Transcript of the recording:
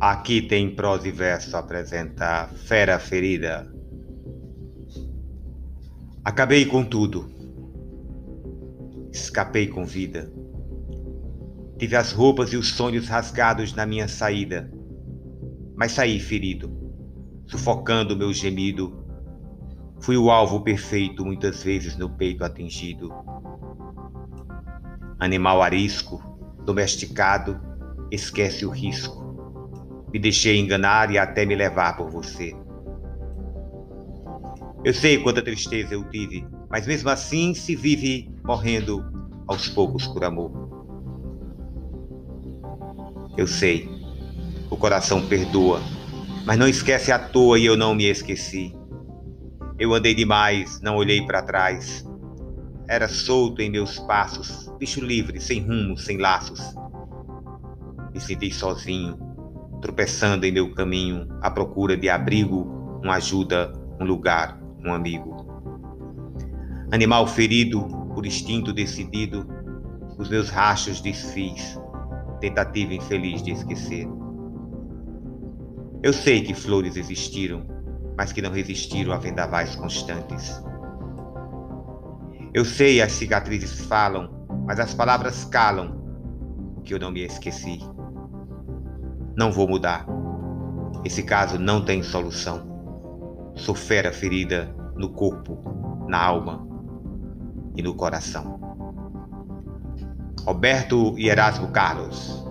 Aqui tem prosa e verso apresenta Fera Ferida. Acabei com tudo. Escapei com vida. Tive as roupas e os sonhos rasgados na minha saída, mas saí ferido, sufocando meu gemido. Fui o alvo perfeito, muitas vezes no peito atingido. Animal arisco, domesticado, esquece o risco me deixei enganar e até me levar por você. Eu sei quanta tristeza eu tive, mas mesmo assim se vive morrendo aos poucos por amor. Eu sei, o coração perdoa, mas não esquece à toa e eu não me esqueci. Eu andei demais, não olhei para trás. Era solto em meus passos, bicho livre, sem rumo, sem laços. Me senti sozinho, tropeçando em meu caminho à procura de abrigo, uma ajuda, um lugar, um amigo. Animal ferido por instinto decidido, os meus rachos desfiz, tentativa infeliz de esquecer. Eu sei que flores existiram, mas que não resistiram a vendavais constantes. Eu sei as cicatrizes falam, mas as palavras calam o que eu não me esqueci. Não vou mudar. Esse caso não tem solução. Sou fera ferida no corpo, na alma e no coração. Roberto e Erasmo Carlos.